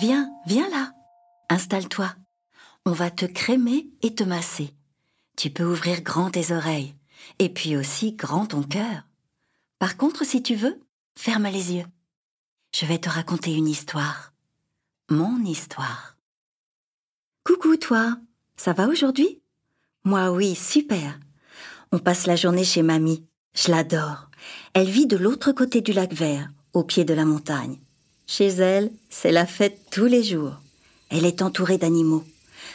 Viens, viens là. Installe-toi. On va te crémer et te masser. Tu peux ouvrir grand tes oreilles et puis aussi grand ton cœur. Par contre, si tu veux, ferme les yeux. Je vais te raconter une histoire. Mon histoire. Coucou toi, ça va aujourd'hui? Moi oui, super. On passe la journée chez mamie. Je l'adore. Elle vit de l'autre côté du lac vert, au pied de la montagne. Chez elle, c'est la fête tous les jours. Elle est entourée d'animaux.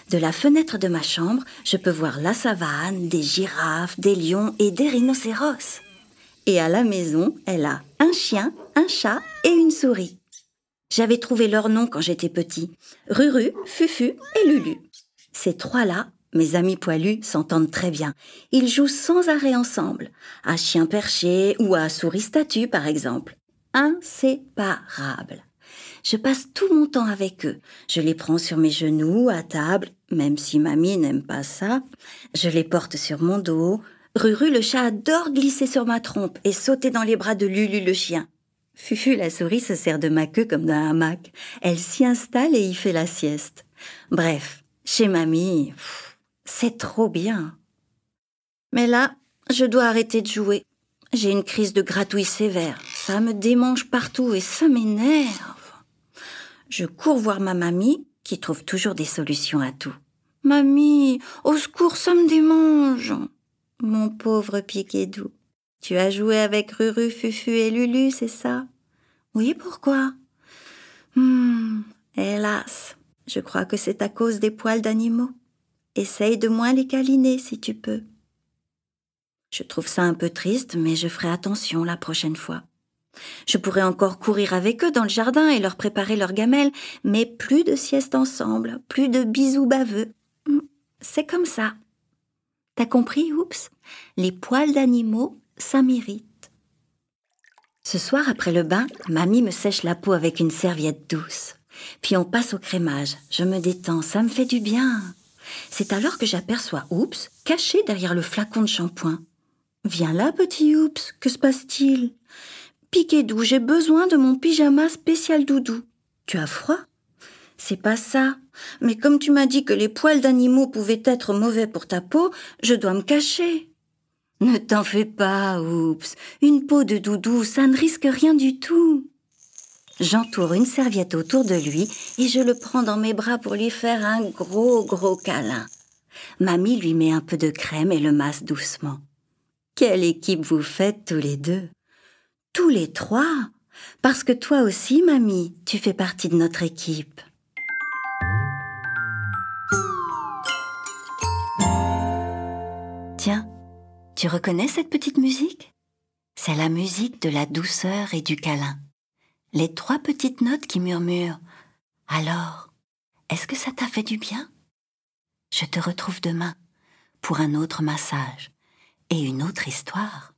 De la fenêtre de ma chambre, je peux voir la savane, des girafes, des lions et des rhinocéros. Et à la maison, elle a un chien, un chat et une souris. J'avais trouvé leur nom quand j'étais petit. Ruru, Fufu et Lulu. Ces trois-là, mes amis poilus, s'entendent très bien. Ils jouent sans arrêt ensemble, à chien perché ou à souris statue par exemple. Inséparables. Je passe tout mon temps avec eux. Je les prends sur mes genoux, à table, même si mamie n'aime pas ça. Je les porte sur mon dos. Ruru le chat adore glisser sur ma trompe et sauter dans les bras de Lulu le chien. Fufu la souris se sert de ma queue comme d'un hamac. Elle s'y installe et y fait la sieste. Bref, chez mamie, c'est trop bien. Mais là, je dois arrêter de jouer. J'ai une crise de gratouille sévère. Ça me démange partout et ça m'énerve. Je cours voir ma mamie, qui trouve toujours des solutions à tout. Mamie, au secours, ça me démange. Mon pauvre Piquet-Doux. Tu as joué avec Ruru, Fufu et Lulu, c'est ça? Oui, pourquoi? Hmm, hélas, je crois que c'est à cause des poils d'animaux. Essaye de moins les câliner si tu peux. Je trouve ça un peu triste, mais je ferai attention la prochaine fois. Je pourrais encore courir avec eux dans le jardin et leur préparer leur gamelle, mais plus de sieste ensemble, plus de bisous baveux. Hmm, c'est comme ça. T'as compris, oups? Les poils d'animaux, ça mérite. Ce soir, après le bain, mamie me sèche la peau avec une serviette douce. Puis on passe au crémage. Je me détends, ça me fait du bien. C'est alors que j'aperçois Oups caché derrière le flacon de shampoing. Viens là, petit Oups, que se passe-t-il? Piqué doux, j'ai besoin de mon pyjama spécial doudou. Tu as froid? C'est pas ça. Mais comme tu m'as dit que les poils d'animaux pouvaient être mauvais pour ta peau, je dois me cacher. Ne t'en fais pas, oups. Une peau de doudou, ça ne risque rien du tout. J'entoure une serviette autour de lui et je le prends dans mes bras pour lui faire un gros, gros câlin. Mamie lui met un peu de crème et le masse doucement. Quelle équipe vous faites tous les deux? Tous les trois Parce que toi aussi, mamie, tu fais partie de notre équipe. Tiens, tu reconnais cette petite musique? C'est la musique de la douceur et du câlin. Les trois petites notes qui murmurent. Alors, est-ce que ça t'a fait du bien? Je te retrouve demain pour un autre massage et une autre histoire.